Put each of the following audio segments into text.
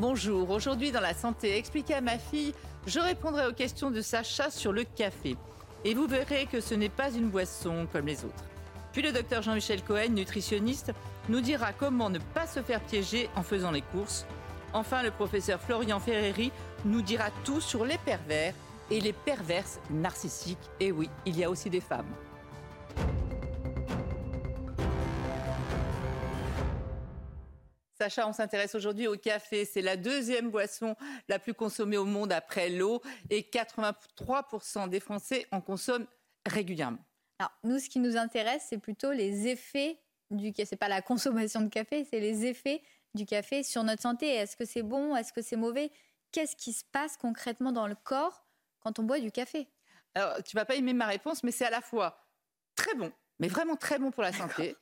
Bonjour, aujourd'hui dans la santé, expliquez à ma fille, je répondrai aux questions de Sacha sur le café. Et vous verrez que ce n'est pas une boisson comme les autres. Puis le docteur Jean-Michel Cohen, nutritionniste, nous dira comment ne pas se faire piéger en faisant les courses. Enfin, le professeur Florian Ferreri nous dira tout sur les pervers et les perverses narcissiques. Et oui, il y a aussi des femmes. Sacha, on s'intéresse aujourd'hui au café. C'est la deuxième boisson la plus consommée au monde après l'eau et 83% des Français en consomment régulièrement. Alors, nous, ce qui nous intéresse, c'est plutôt les effets du café. C'est pas la consommation de café, c'est les effets du café sur notre santé. Est-ce que c'est bon? Est-ce que c'est mauvais? Qu'est-ce qui se passe concrètement dans le corps quand on boit du café? Alors, tu vas pas aimer ma réponse, mais c'est à la fois très bon, mais vraiment très bon pour la santé,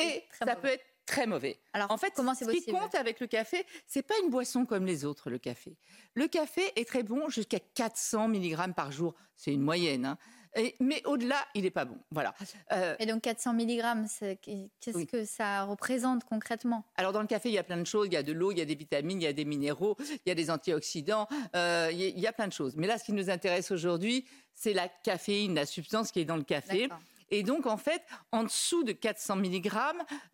et ça mauvais. peut être très mauvais. Alors, En fait, comment ce qui compte avec le café, c'est pas une boisson comme les autres, le café. Le café est très bon jusqu'à 400 mg par jour. C'est une moyenne. hein. Et- mais au-delà, il n'est pas bon. Voilà. Euh, Et donc 400 mg, qu'est-ce Oui. que ça représente concrètement? Alors dans le café, il y a plein de choses. Il y a de l'eau, il y a des vitamines, il y a des minéraux, il y a des antioxydants, euh, il y a plein de choses. Mais là, ce qui nous intéresse aujourd'hui, c'est la caféine, la substance qui est dans le café. Et donc, en fait, en dessous de 400 mg,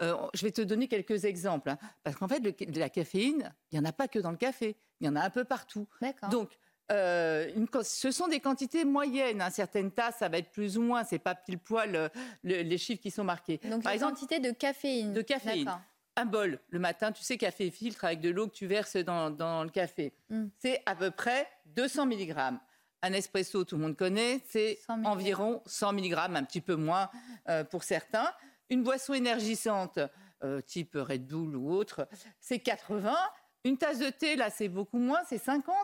euh, je vais te donner quelques exemples. hein. parce qu'en fait, le- de la caféine, il n'y en a pas que dans le café. Il y en a un peu partout. Donc, euh, une ce sont des quantités moyennes. hein. Certaines tasses, ça va être plus ou moins. C'est pas pile poil euh, le- les chiffres qui sont marqués. Donc, Par la exemple, quantité de caféine. de caféine. Un bol le matin, tu sais, café filtre avec de l'eau que tu verses dans, dans le café. Mm. C'est à peu près 200 mg. Un espresso, tout le monde connaît, c'est 100 mg. environ 100 mg, un petit peu moins euh, pour certains. Une boisson énergisante, euh, type Red Bull ou autre, c'est 80. Une tasse de thé, là, c'est beaucoup moins, c'est 50.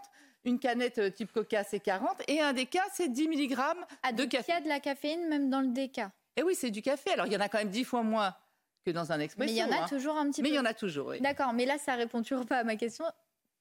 Une canette euh, type Coca, c'est 40. Et un déca, c'est 10 mg Ah, de donc il y café. a de la caféine même dans le déca. Et oui, c'est du café. Alors, il y en a quand même 10 fois moins que dans un expresso. Mais il y en a hein. toujours un petit Mais peu. il y en a toujours, oui. D'accord, mais là, ça répond toujours pas à ma question.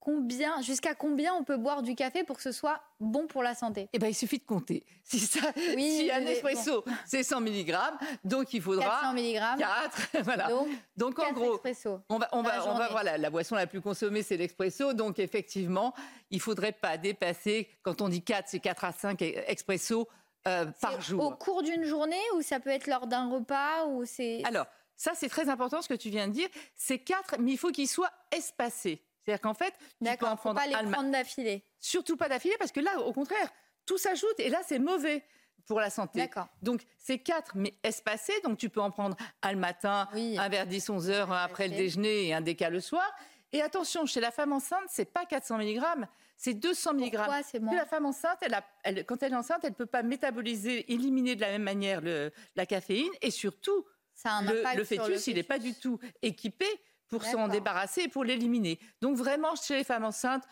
Combien, jusqu'à combien on peut boire du café pour que ce soit bon pour la santé? Eh ben, il suffit de compter. Si, ça, Oui, si un espresso, c'est 100 mg, donc il faudra 400 mg. 4. Voilà. Donc, Donc, en 4 gros, expresso. on va, on la va, on va journée. voir la, la boisson la plus consommée, c'est l'expresso. Donc, effectivement, il faudrait pas dépasser, quand on dit 4, c'est 4 à 5 expresso euh, par jour. Au cours d'une journée ou ça peut être lors d'un repas ou c'est. Alors, ça, c'est très important ce que tu viens de dire. C'est 4, mais il faut qu'ils soient espacés. C'est-à-dire qu'en fait, tu peux en faut prendre pas les prendre d'affilée. surtout pas d'affilée, parce que là, au contraire, tout s'ajoute et là, c'est mauvais pour la santé. D'accord. Donc, c'est quatre, mais espacés. Donc, tu peux en prendre un le matin, Oui. un vers 10, 11 heures après le déjeuner et un déca le soir. Et attention, chez la femme enceinte, c'est pas 400 mg, c'est 200 mg. Pourquoi c'est Parce moins que la femme enceinte, elle a- elle- quand elle est enceinte, elle ne peut pas métaboliser, éliminer de la même manière le- la caféine. Et surtout, Ça a un le, fœtus, il n'est pas du tout équipé pour s'en débarrasser et pour l'éliminer. Donc vraiment, chez les femmes enceintes,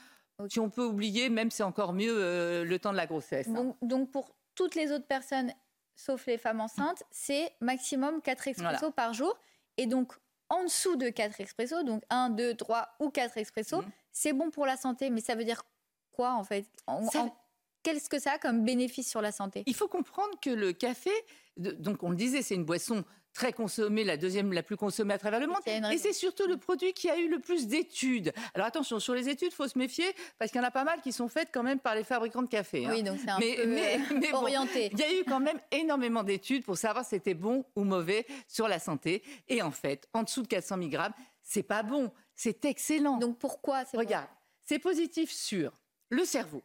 si on peut oublier, même c'est encore mieux euh, le temps de la grossesse. hein. Donc, pour toutes les autres personnes, sauf les femmes enceintes, c'est maximum 4 expressos Voilà. par jour. Et donc, en dessous de 4 expressos, donc 1, 2, 3 ou 4 expressos, Mhm. c'est bon pour la santé. Mais ça veut dire quoi en fait? En- Ça- en- Qu'est-ce que ça a comme bénéfice sur la santé? Il faut comprendre que le café, donc on le disait, c'est une boisson très consommée, la deuxième la plus consommée à travers le monde. Il Et c'est surtout le produit qui a eu le plus d'études. Alors attention, sur les études, faut se méfier parce qu'il y en a pas mal qui sont faites quand même par les fabricants de café. hein. Oui, donc c'est un Mais- peu mais- euh, bon, orienté. Il y a eu quand même énormément d'études pour savoir si c'était bon ou mauvais sur la santé. Et en fait, en dessous de 400 mg, c'est pas bon, c'est excellent. Donc pourquoi c'est bon? Regarde, c'est positif sur le cerveau.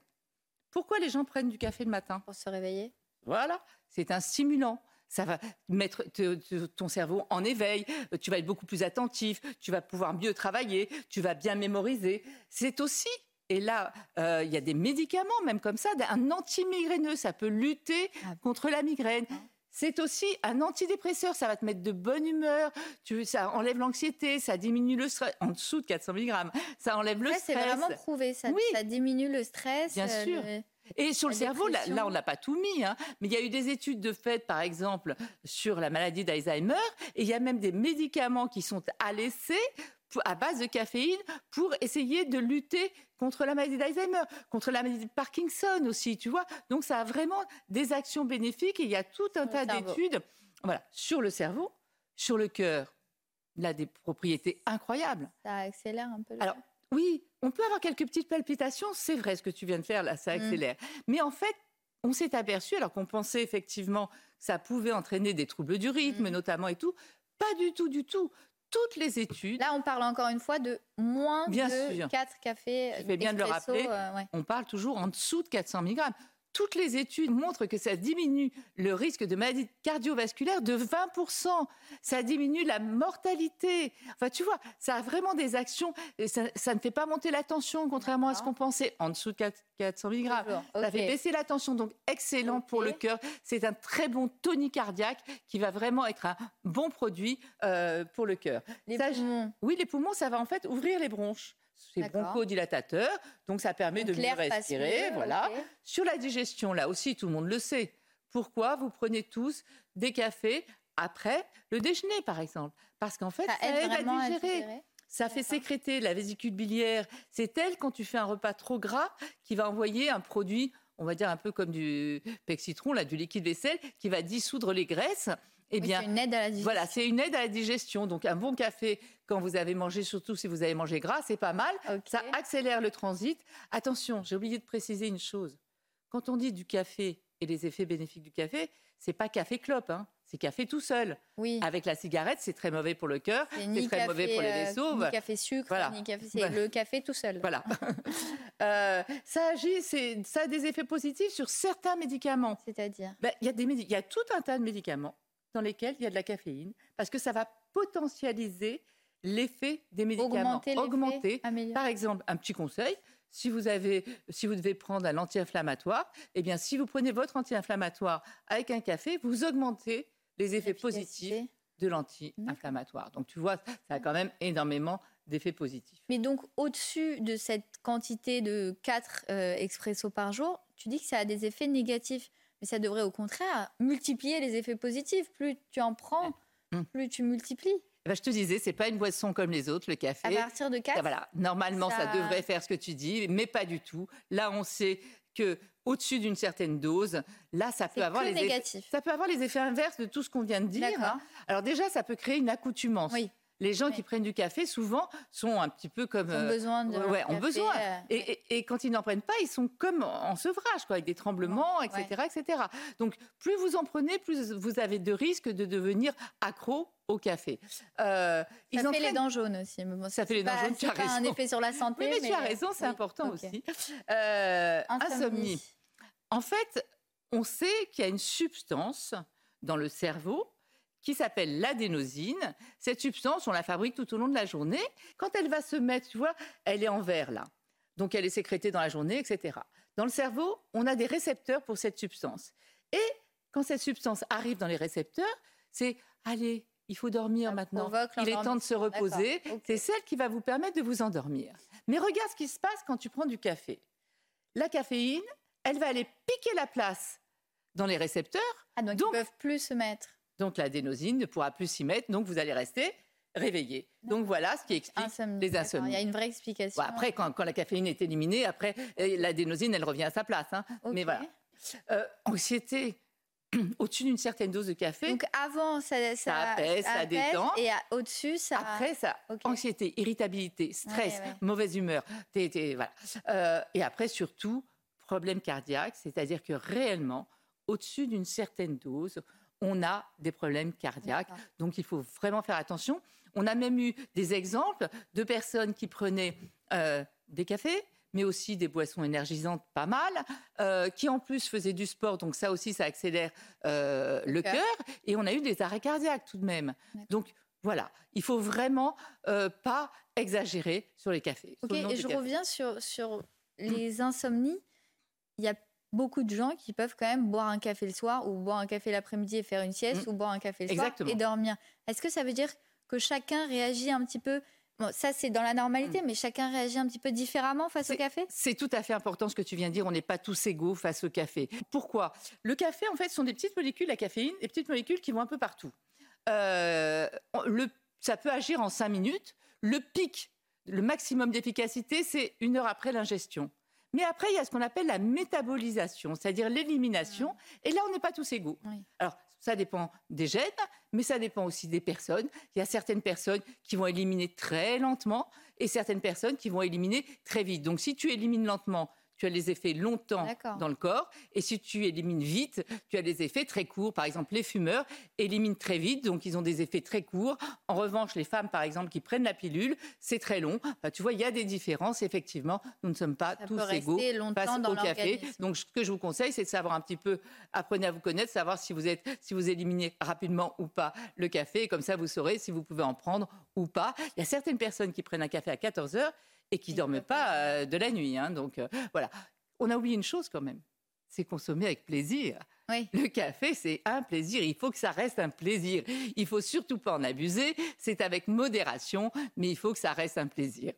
Pourquoi les gens prennent du café le matin? Pour se réveiller Voilà, c'est un stimulant. Ça va mettre te- te- ton cerveau en éveil, euh, tu vas être beaucoup plus attentif, tu vas pouvoir mieux travailler, tu vas bien mémoriser. C'est aussi, et là, euh, il y a des médicaments même comme ça, un anti-migraineux, ça peut lutter Ah. contre la migraine. Ah. c'est aussi un antidépresseur. Ça va te mettre de bonne humeur. Tu, ça enlève l'anxiété, ça diminue le stress. En dessous de 400 mg, ça enlève le stress. C'est vraiment prouvé. Ça, Oui. ça diminue le stress. Bien euh, sûr. le- Et sur le cerveau, là, on n'a pas tout mis, hein, mais il y a eu des études de fait, par exemple, sur la maladie d'Alzheimer, et il y a même des médicaments qui sont à laisser pour- à base de caféine pour essayer de lutter contre la maladie d'Alzheimer, contre la maladie de Parkinson aussi, tu vois. Donc ça a vraiment des actions bénéfiques et il y a tout un le tas d'études voilà, sur le cerveau, sur le cœur. Là, des propriétés incroyables. Ça accélère un peu. le- Alors, oui, on peut avoir quelques petites palpitations, c'est vrai ce que tu viens de faire là, ça Mm. accélère. Mais en fait, on s'est aperçu, alors qu'on pensait effectivement que ça pouvait entraîner des troubles du rythme Mm. notamment et tout, pas du tout, du tout. Toutes les études, Là, on parle encore une fois de moins Bien de sûr. 4 cafés. Tu fais bien de le rappeler. euh, ouais. on parle toujours en dessous de 400 mg. Toutes les études montrent que ça diminue le risque de maladie cardiovasculaire de 20%. Ça diminue la mortalité. Enfin, tu vois, ça a vraiment des actions. Et ça, ça ne fait pas monter la tension, contrairement à ce qu'on D'accord. pensait, en dessous de 4 400 mg. Ça fait baisser la tension, donc excellent pour le cœur. C'est un très bon tonique cardiaque qui va vraiment être un bon produit euh, pour le cœur. Les Ça, poumons. Oui, les poumons, ça va en fait ouvrir les bronches. C'est bronchodilatateur, donc ça permet Donc de mieux respirer. mieux, voilà. Sur la digestion, là aussi, tout le monde le sait. Pourquoi vous prenez tous des cafés après le déjeuner, par exemple? Parce qu'en fait, Ça ça, aide à digérer. Ça fait sécréter la vésicule biliaire. C'est elle, quand tu fais un repas trop gras, qui va envoyer un produit, on va dire un peu comme du pexitron, là, du liquide vaisselle, qui va dissoudre les graisses. Eh Oui, bien, c'est une aide à la digestion. voilà, c'est une aide à la digestion. Donc, un bon café, quand vous avez mangé, surtout si vous avez mangé gras, c'est pas mal. Ça accélère le transit. Attention, j'ai oublié de préciser une chose. Quand on dit du café et les effets bénéfiques du café, c'est pas café clope, hein. c'est café tout seul. Oui. Avec la cigarette, c'est très mauvais pour le cœur, C'est ni très café, mauvais pour les euh, vaisseaux. Ni voilà. café sucre, Voilà. ni café. C'est le café tout seul. Voilà. Euh, ça agit, c'est- ça a des effets positifs sur certains médicaments. C'est-à-dire. Ben, Il y, a des y a tout un tas de médicaments dans lesquels il y a de la caféine, parce que ça va potentialiser l'effet des médicaments. Augmenter Augmenter. Par exemple, un petit conseil, si vous, avez, si vous devez prendre un anti-inflammatoire, eh bien, si vous prenez votre anti-inflammatoire avec un café, vous augmentez les effets positifs de l'anti-inflammatoire. Donc, tu vois, ça a quand même énormément d'effets positifs. Mais donc, au-dessus de cette quantité de 4 expressos par jour, tu dis que ça a des effets négatifs. Mais ça devrait au contraire multiplier les effets positifs. Plus tu en prends, Mm. plus tu multiplies. Ben, je te disais, c'est pas une boisson comme les autres, le café. À partir de 4, Ah, Voilà, normalement, ça... Ça- devrait faire ce que tu dis, mais pas du tout. Là, on sait que au-dessus d'une certaine dose, là, ça peut avoir les effets. Ça peut avoir les effets inverses de tout ce qu'on vient de dire. Alors déjà, ça peut créer une accoutumance. Oui. Les gens Oui. qui prennent du café, souvent, sont un petit peu comme... Ils ont euh, besoin de. ouais, ont café, besoin. euh, Et, et- et quand ils n'en prennent pas, ils sont comme en sevrage, quoi, avec des tremblements, Ouais. etc., etc. Donc, plus vous en prenez, plus vous avez de risques de devenir accro au café. Euh, Ça ils fait les dents jaunes aussi. bon, Ça fait les dents jaunes, tu as pas un raison. effet sur la santé. Oui, mais, tu as raison, c'est oui, important ok. aussi. Euh, Insomnie. insomnie. En fait, on sait qu'il y a une substance dans le cerveau qui s'appelle l'adénosine. Cette substance, on la fabrique tout au long de la journée. Quand elle va se mettre, tu vois, elle est en vert là. Donc elle est sécrétée dans la journée, etc. Dans le cerveau, on a des récepteurs pour cette substance. Et quand cette substance arrive dans les récepteurs, c'est allez, il faut dormir maintenant. Il est temps de se reposer. C'est celle qui va vous permettre de vous endormir. Mais regarde ce qui se passe quand tu prends du café. La caféine, elle va aller piquer la place dans les récepteurs. Ah, donc, Donc- ils peuvent plus se mettre. Donc l'adénosine ne pourra plus s'y mettre. Donc vous allez rester réveillé. Donc voilà ce qui explique Insomnie. les insomnies. Il y a une vraie explication. Bon, après, quand, quand la caféine est éliminée, après, euh, l'adénosine, elle revient à sa place. hein. Mais voilà. Euh, anxiété, au-dessus d'une certaine dose de café. Donc avant, ça, ça, apaise, ça détend. Et au-dessus, ça. Après, ça, Ok. anxiété, irritabilité, stress, Ouais, ouais. mauvaise humeur. t'es- voilà. Euh, et après, surtout, problème cardiaque, c'est-à-dire que réellement, au-dessus d'une certaine dose, on a des problèmes cardiaques. Donc, il faut vraiment faire attention. On a même eu des exemples de personnes qui prenaient euh, des cafés, mais aussi des boissons énergisantes pas mal, euh, qui en plus faisaient du sport, donc ça aussi, ça accélère euh, le cœur. cœur, et on a eu des arrêts cardiaques tout de même. Donc, voilà, il faut vraiment pas exagérer sur les cafés. Ok, et je cafés. reviens sur, sur les insomnies. Il y a beaucoup de gens qui peuvent quand même boire un café le soir ou boire un café l'après-midi et faire une sieste Mm. ou boire un café le Exactement. soir et dormir. Est-ce que ça veut dire que chacun réagit un petit peu? Bon, ça c'est dans la normalité, mais chacun réagit un petit peu différemment face au Mm. Café? C'est tout à fait important ce que tu viens de dire. On n'est pas tous égaux face au café. Pourquoi? Le café, en fait, ce sont des petites molécules, la caféine, des petites molécules qui vont un peu partout. Euh, le, ça peut agir en 5 minutes. Le pic, le maximum d'efficacité, c'est une heure après l'ingestion. Mais après, il y a ce qu'on appelle la métabolisation, c'est-à-dire l'élimination. Et là, on n'est pas tous égaux. Oui. Alors, ça dépend des gènes, mais ça dépend aussi des personnes. Il y a certaines personnes qui vont éliminer très lentement et certaines personnes qui vont éliminer très vite. Donc, si tu élimines lentement, tu as les effets longtemps dans le corps. Et si tu élimines vite, tu as des effets très courts. Par exemple, les fumeurs éliminent très vite, donc ils ont des effets très courts. En revanche, les femmes, par exemple, qui prennent la pilule, c'est très long. Enfin, tu vois, il y a des différences, effectivement. Nous ne sommes pas Ça tous égaux face dans au café. Donc, ce que je vous conseille, c'est de savoir un petit peu, apprenez à vous connaître, savoir si vous êtes, si vous éliminez rapidement ou pas le café. Et comme ça, vous saurez si vous pouvez en prendre ou pas. Il y a certaines personnes qui prennent un café à 14 heures et qui Ils dorment pas euh, de la nuit. hein. donc, euh, voilà. On a oublié une chose quand même. C'est consommer avec plaisir. Oui. Le café, c'est un plaisir. Il faut que ça reste un plaisir. Il faut surtout pas en abuser. C'est avec modération, mais il faut que ça reste un plaisir.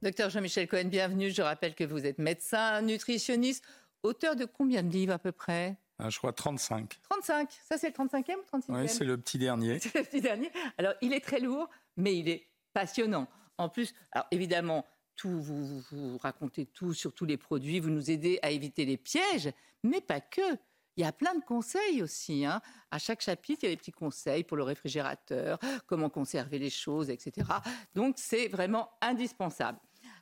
Docteur Jean-Michel Cohen, bienvenue. Je rappelle que vous êtes médecin, nutritionniste, auteur de combien de livres à peu près? Je crois 35. 35. Ça, c'est le 35e ou 36e Oui, c'est le petit dernier. c'est le petit dernier. Alors, il est très lourd, mais il est passionnant. En plus, alors évidemment, tout, vous, vous, vous racontez tout sur tous les produits, vous nous aidez à éviter les pièges, mais pas que. Il y a plein de conseils aussi. hein. À chaque chapitre, il y a des petits conseils pour le réfrigérateur, comment conserver les choses, etc. Donc, c'est vraiment indispensable.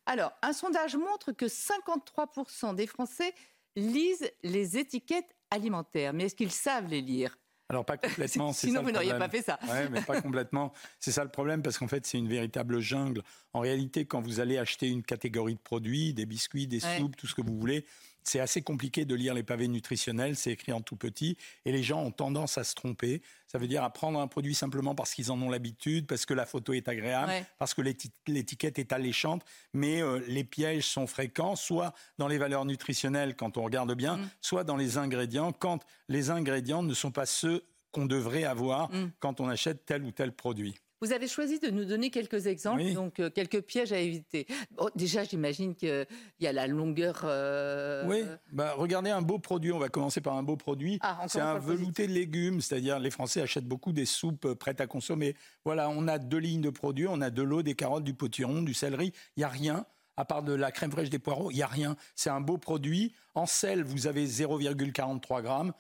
Alors, un sondage montre que 53% des Français lisent les étiquettes alimentaires. Mais est-ce qu'ils savent les lire? Alors pas complètement. c'est Sinon, ça vous n'auriez pas fait ça. Ouais, mais pas complètement. C'est ça le problème parce qu'en fait, c'est une véritable jungle. En réalité, quand vous allez acheter une catégorie de produits, des biscuits, des Ouais. soupes, tout ce que vous voulez, c'est assez compliqué de lire les pavés nutritionnels. C'est écrit en tout petit et les gens ont tendance à se tromper. Ça veut dire à prendre un produit simplement parce qu'ils en ont l'habitude, parce que la photo est agréable, Ouais. parce que l'éti- l'étiquette est alléchante. Mais euh, les pièges sont fréquents, soit dans les valeurs nutritionnelles quand on regarde bien, Mm. soit dans les ingrédients quand les ingrédients ne sont pas ceux qu'on devrait avoir Mm. quand on achète tel ou tel produit. Vous avez choisi de nous donner quelques exemples, Oui. donc euh, quelques pièges à éviter. Bon, déjà, j'imagine qu'il y a la longueur. euh, Oui, bah, regardez un beau produit. On va commencer par un beau produit. Ah, C'est un velouté de légumes, c'est-à-dire les Français achètent beaucoup des soupes euh, prêtes à consommer. Voilà, on a deux lignes de produits, on a de l'eau, des carottes, du potiron, du céleri. Il n'y a rien. À part de la crème fraîche des poireaux, il n'y a rien. C'est un beau produit. En sel, vous avez 0,43 grammes.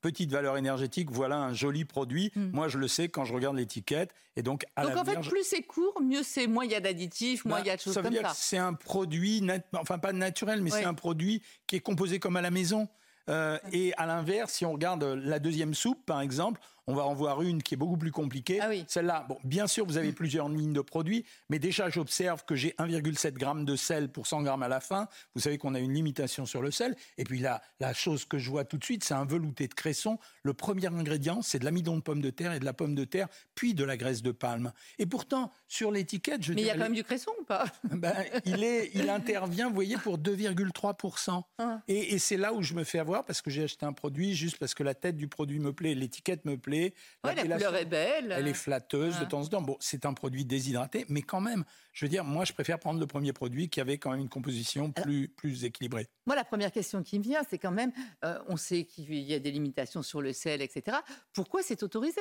Petite valeur énergétique, voilà un joli produit. Mm. Moi, je le sais quand je regarde l'étiquette. Et donc, à Donc en fait, plus c'est court, mieux c'est, moins il y a d'additifs, moins bah, il y a de choses ça veut comme dire ça. que c'est un produit, nat- enfin pas naturel, mais c'est un produit qui est composé comme à la maison. Euh, et à l'inverse, si on regarde la deuxième soupe, par exemple, on va en voir une qui est beaucoup plus compliquée. Ah oui. Celle-là, bon, bien sûr, vous avez plusieurs lignes de produits, mais déjà, j'observe que j'ai 1,7 g de sel pour 100 grammes à la fin. Vous savez qu'on a une limitation sur le sel. Et puis là, la chose que je vois tout de suite, c'est un velouté de cresson. Le premier ingrédient, c'est de l'amidon de pomme de terre et de la pomme de terre, puis de la graisse de palme. Et pourtant, sur l'étiquette, je Mais il y a quand même du cresson ou pas? Ben, il, est, il intervient, vous voyez, pour 2,3%. Ah. Et, et c'est là où je me fais avoir parce que j'ai acheté un produit juste parce que la tête du produit me plaît, l'étiquette me plaît. Ouais, La couleur est belle. Elle est flatteuse de temps en temps. Bon, c'est un produit déshydraté, mais quand même, je veux dire, moi, je préfère prendre le premier produit qui avait quand même une composition plus, plus équilibrée. Moi, la première question qui me vient, c'est quand même, euh, on sait qu'il y a des limitations sur le sel, etc. Pourquoi c'est autorisé?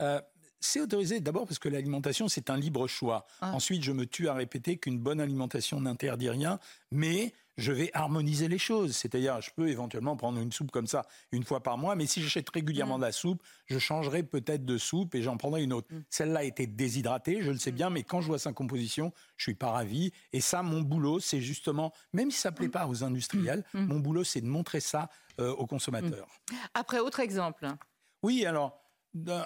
Euh, c'est autorisé d'abord parce que l'alimentation, c'est un libre choix. Ah. Ensuite, je me tue à répéter qu'une bonne alimentation n'interdit rien, mais je vais harmoniser les choses. C'est-à-dire, je peux éventuellement prendre une soupe comme ça une fois par mois, mais si j'achète régulièrement Mm. de la soupe, je changerai peut-être de soupe et j'en prendrai une autre. Mm. Celle-là était déshydratée, je le sais bien, mais quand je vois sa composition, je suis pas ravi. Et ça, mon boulot, c'est justement, même si ça plaît pas aux industriels, Mm. mon boulot, c'est de montrer ça euh, aux consommateurs. Après, autre exemple. Oui, alors,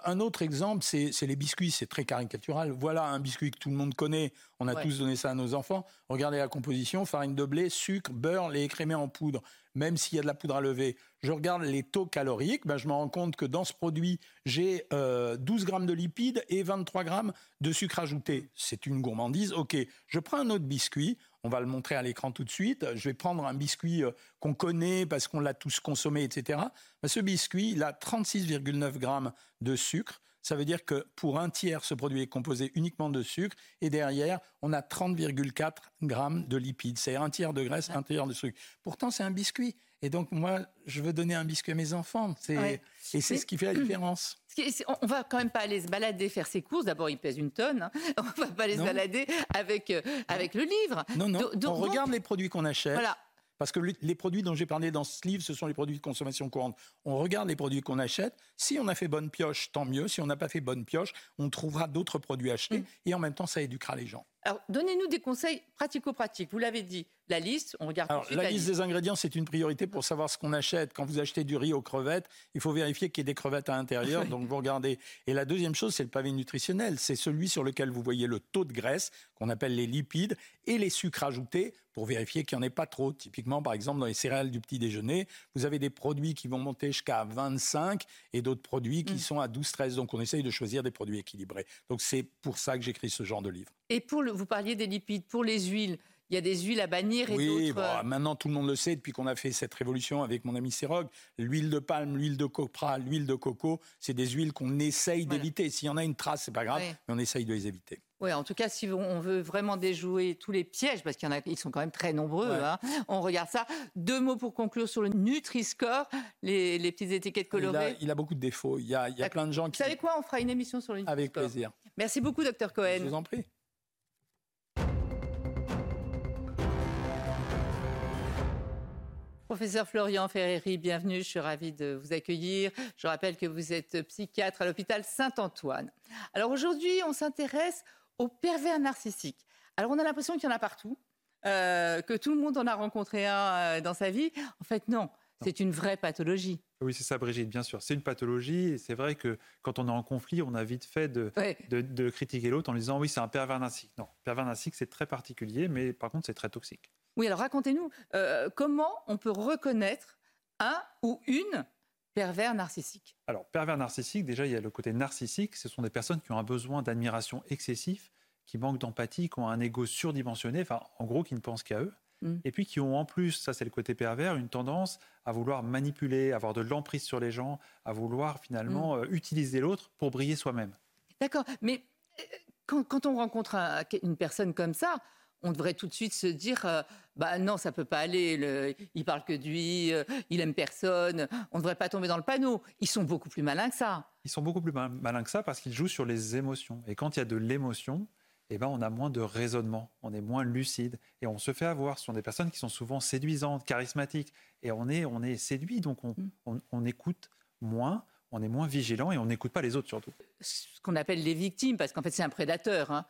un autre exemple, c'est les biscuits, c'est très caricatural. Voilà un biscuit que tout le monde connaît, on a Ouais. tous donné ça à nos enfants. Regardez la composition, farine de blé, sucre, beurre, lait écrémé en poudre. Même s'il y a de la poudre à lever, je regarde les taux caloriques, ben, je me rends compte que dans ce produit, j'ai 12 euh, grammes de lipides et 23 grammes de sucre ajouté. C'est une gourmandise. OK, je prends un autre biscuit. On va le montrer à l'écran tout de suite. Je vais prendre un biscuit euh, qu'on connaît parce qu'on l'a tous consommé, etc. Ben, ce biscuit, il a 36,9 grammes de sucre. Ça veut dire que pour un tiers, ce produit est composé uniquement de sucre. Et derrière, on a 30,4 grammes de lipides. C'est un tiers de graisse, un tiers de sucre. Pourtant, c'est un biscuit. Et donc, moi, je veux donner un biscuit à mes enfants. Et c'est ce qui fait la différence. On va quand même pas aller se balader, faire ses courses. D'abord, il pèse une tonne. Hein. On va pas aller se balader avec, euh, avec le livre. Non, non. on regarde les produits qu'on achète. Voilà. Parce que les produits dont j'ai parlé dans ce livre, ce sont les produits de consommation courante. On regarde les produits qu'on achète. Si on a fait bonne pioche, tant mieux. Si on n'a pas fait bonne pioche, on trouvera d'autres produits achetés. Mm. Et en même temps, ça éduquera les gens. Alors, donnez-nous des conseils pratico-pratiques. Vous l'avez dit, la liste, on regarde Alors, la, liste des ingrédients, c'est une priorité pour savoir ce qu'on achète. Quand vous achetez du riz aux crevettes, il faut vérifier qu'il y ait des crevettes à l'intérieur. donc, vous regardez. Et la deuxième chose, c'est le pavé nutritionnel. C'est celui sur lequel vous voyez le taux de graisse, qu'on appelle les lipides, et les sucres ajoutés pour vérifier qu'il n'y en ait pas trop. Typiquement, par exemple, dans les céréales du petit déjeuner, vous avez des produits qui vont monter jusqu'à 25 et d'autres produits qui mm. sont à 12-13. Donc, on essaye de choisir des produits équilibrés. Donc, c'est pour ça que j'écris ce genre de livre. Et pour vous parliez des lipides, pour les huiles, il y a des huiles à bannir et oui, d'autres. Oui, euh, maintenant tout le monde le sait depuis qu'on a fait cette révolution avec mon ami Serog. L'huile de palme, l'huile de copra, l'huile de coco, c'est des huiles qu'on essaye d'éviter. S'il y en a une trace, c'est pas grave, mais on essaye de les éviter. Oui, en tout cas, si on veut vraiment déjouer tous les pièges, parce qu'il y en a, ils sont quand même très nombreux, hein, on regarde ça. Deux mots pour conclure sur le Nutri-Score, les, petites étiquettes colorées. Il a, beaucoup de défauts. Il y a, il plein de gens qui. Vous savez quoi On fera une émission sur le Nutri-Score. Avec plaisir. Merci beaucoup, docteur Cohen. Je vous en prie. Professeur Florian Ferreri, bienvenue. Je suis ravie de vous accueillir. Je rappelle que vous êtes psychiatre à l'hôpital Saint-Antoine. Alors aujourd'hui, on s'intéresse aux pervers narcissiques. Alors on a l'impression qu'il y en a partout, euh, que tout le monde en a rencontré un euh, dans sa vie. En fait, non. C'est une vraie pathologie. Oui, c'est ça, Brigitte, bien sûr. C'est une pathologie. C'est vrai que quand on est en conflit, on a vite fait de, de, critiquer l'autre en lui disant oui, c'est un pervers narcissique. Non, pervers narcissique, c'est très particulier, mais par contre, c'est très toxique. Oui, alors racontez-nous, euh, comment on peut reconnaître un ou une pervers narcissique? Alors, pervers narcissique, déjà, il y a le côté narcissique. Ce sont des personnes qui ont un besoin d'admiration excessif, qui manquent d'empathie, qui ont un ego surdimensionné, enfin, en gros, qui ne pensent qu'à eux. Mm. Et puis qui ont en plus, ça c'est le côté pervers, une tendance à vouloir manipuler, avoir de l'emprise sur les gens, à vouloir finalement mm. euh, utiliser l'autre pour briller soi-même. D'accord, mais euh, quand, on rencontre une personne comme ça, on devrait tout de suite se dire euh, bah non ça peut pas aller le, il parle que lui euh, il aime personne on ne devrait pas tomber dans le panneau ils sont beaucoup plus malins que ça ils sont beaucoup plus malins que ça parce qu'ils jouent sur les émotions et quand il y a de l'émotion eh ben, on a moins de raisonnement, on est moins lucide et on se fait avoir. Ce sont des personnes qui sont souvent séduisantes, charismatiques et on est, on est séduit, donc on, mm. on écoute moins, on est moins vigilant et on n'écoute pas les autres surtout. Ce qu'on appelle les victimes, parce qu'en fait c'est un prédateur. Hein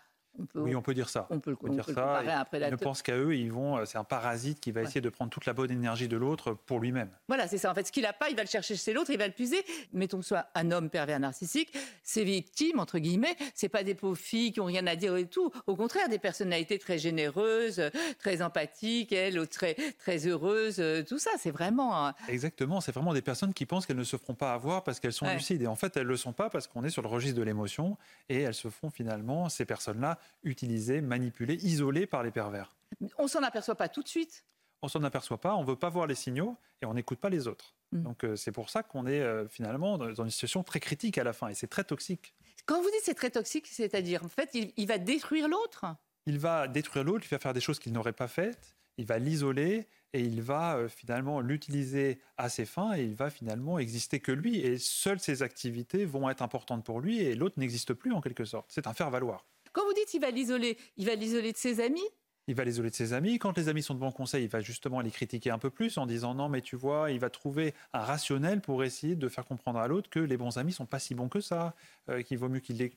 oui, on peut dire ça. On peut, on dire ça. Ils ne pensent qu'à eux. Ils vont. Euh, c'est un parasite qui va essayer de prendre toute la bonne énergie de l'autre pour lui-même. Voilà, c'est ça. En fait, ce qu'il n'a pas, il va le chercher chez l'autre. Il va le puiser. Mettons que ce soit un homme pervers narcissique. Ses victimes, entre guillemets, c'est pas des pauvres filles qui ont rien à dire et tout. Au contraire, des personnalités très généreuses, très empathiques, elles très très heureuses. Euh, tout ça, c'est vraiment. Exactement. C'est vraiment des personnes qui pensent qu'elles ne se feront pas avoir parce qu'elles sont lucides. Et en fait, elles le sont pas parce qu'on est sur le registre de l'émotion et elles se font finalement ces personnes-là utiliser manipulés, isolés par les pervers. On s'en aperçoit pas tout de suite on s'en aperçoit pas, on veut pas voir les signaux et on n'écoute pas les autres. Mm. Donc euh, c'est pour ça qu'on est euh, finalement dans une situation très critique à la fin et c'est très toxique. Quand vous dites c'est très toxique, c'est-à-dire en fait il, va détruire l'autre? Il va détruire l'autre, il va faire des choses qu'il n'aurait pas faites, il va l'isoler et il va euh, finalement l'utiliser à ses fins et il va finalement exister que lui et seules ses activités vont être importantes pour lui et l'autre n'existe plus en quelque sorte. C'est un faire-valoir. Quand vous dites qu'il va l'isoler, il va l'isoler de ses amis il va l'isoler de ses amis. Quand les amis sont de bons conseils, il va justement les critiquer un peu plus en disant non, mais tu vois, il va trouver un rationnel pour essayer de faire comprendre à l'autre que les bons amis sont pas si bons que ça, euh, qu'il vaut mieux qu'il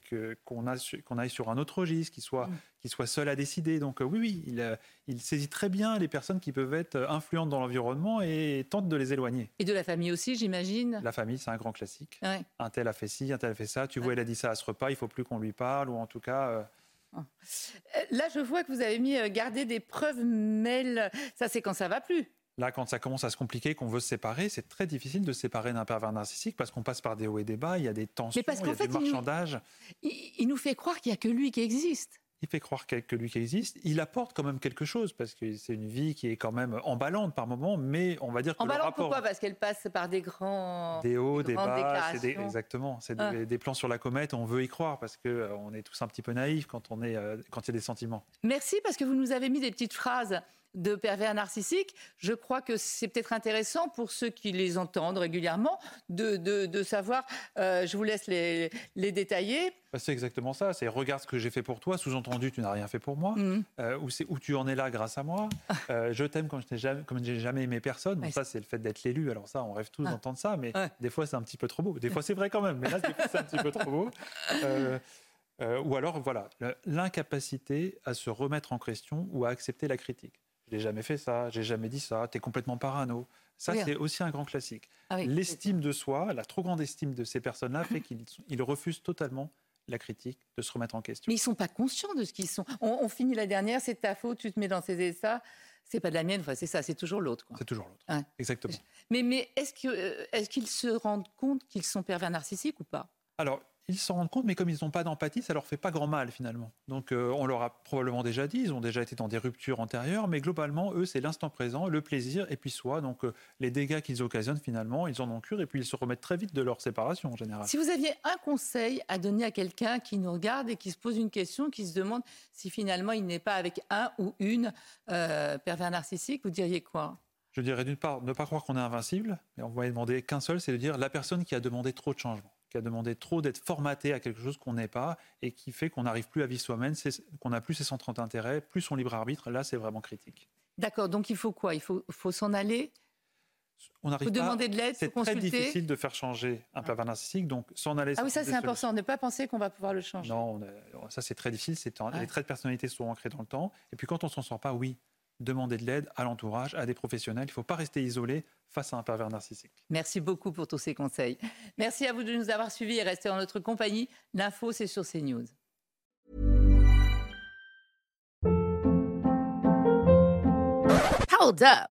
qu'on aille sur un autre registre, qu'il soit, mm. soit seul à décider. Donc euh, oui, oui, il, euh, il, saisit très bien les personnes qui peuvent être influentes dans l'environnement et tente de les éloigner. Et de la famille aussi, j'imagine? La famille, c'est un grand classique. Un tel a fait ci, un tel a fait ça. Tu vois, il a dit ça à ce repas, il faut plus qu'on lui parle, ou en tout cas... Là, je vois que vous avez mis euh, garder des preuves mail. Ça, c'est quand ça va plus. Là, quand ça commence à se compliquer, qu'on veut se séparer, c'est très difficile de se séparer d'un pervers narcissique parce qu'on passe par des hauts et des bas, il y a des tensions, parce il y a fait, du il nous- marchandage. Il, il nous fait croire qu'il n'y a que lui qui existe. Il fait croire que lui qui existe. Il apporte quand même quelque chose parce que c'est une vie qui est quand même emballante par moment, mais on va dire que En le rapport pourquoi? Parce qu'elle passe par des grands... des hauts, des des bas, c'est des- exactement, c'est Ah. des, des plans sur la comète. On veut y croire parce que euh, on est tous un petit peu naïfs quand on est euh, quand il y a des sentiments. Merci parce que vous nous avez mis des petites phrases de pervers narcissiques. Je crois que c'est peut-être intéressant pour ceux qui les entendent régulièrement de, de- de savoir, euh, je vous laisse les, les détailler. Bah, c'est exactement ça. C'est regarde ce que j'ai fait pour toi. Sous-entendu, tu n'as rien fait pour moi. Mhm. Euh, ou c'est où tu en es là grâce à moi. Euh, je t'aime comme je n'ai jamais, comme jamais aimé personne. Bon, Ouais, ça, c'est le fait d'être l'élu. Alors ça, on rêve tous Ah. d'entendre ça, mais Ouais. des fois, c'est un petit peu trop beau. Des fois, c'est vrai quand même, mais là, c'est un petit peu trop beau. Euh, ou alors, voilà, l'incapacité à se remettre en question ou à accepter la critique. Je n'ai jamais fait ça, j'ai jamais dit ça, tu es complètement parano. Ça, Oui. c'est aussi un grand classique. Ah oui. L'estime de soi, la trop grande estime de ces personnes-là fait qu'ils ils refusent totalement la critique, de se remettre en question. Mais ils sont pas conscients de ce qu'ils sont. On, on finit la dernière, c'est ta faute, tu te mets dans ces états. C'est pas de la mienne, enfin, c'est ça, c'est toujours l'autre. C'est toujours l'autre. Ouais. Exactement. Mais, mais est-ce que, euh, est-ce qu'ils se rendent compte qu'ils sont pervers narcissiques ou pas? Alors, ils s'en rendent compte, mais comme ils n'ont pas d'empathie, ça leur fait pas grand mal finalement. Donc, euh, on leur a probablement déjà dit, ils ont déjà été dans des ruptures antérieures, mais globalement, eux, c'est l'instant présent, le plaisir et puis soi. Donc, euh, les dégâts qu'ils occasionnent finalement, ils en ont cure et puis ils se remettent très vite de leur séparation en général. Si vous aviez un conseil à donner à quelqu'un qui nous regarde et qui se pose une question, qui se demande si finalement il n'est pas avec un ou une euh, pervers narcissique, vous diriez quoi? Je dirais d'une part, ne pas croire qu'on est invincible, mais on va demander qu'un seul, c'est de dire la personne qui a demandé trop de changements, qui a demandé trop d'être formaté à quelque chose qu'on n'est pas et qui fait qu'on n'arrive plus à vivre soi-même, c'est- qu'on n'a plus ses centres d'intérêt, plus son libre arbitre. Là, c'est vraiment critique. D'accord, donc il faut quoi? Il faut, faut s'en aller? On Il n'arrive faut pas. demander de l'aide, C'est très difficile de faire changer un pervers narcissique, donc s'en aller. Ah oui, ça c'est important, ne pas penser qu'on va pouvoir le changer. Non, on a- ça c'est très difficile. C'est Ouais. Les traits de personnalité sont ancrés dans le temps. Et puis quand on s'en sort pas, oui, demander de l'aide à l'entourage, à des professionnels. Il ne faut pas rester isolé face à un pervers narcissique. Merci beaucoup pour tous ces conseils. Merci à vous de nous avoir suivis et rester en notre compagnie. L'info, c'est sur CNews. Hold up.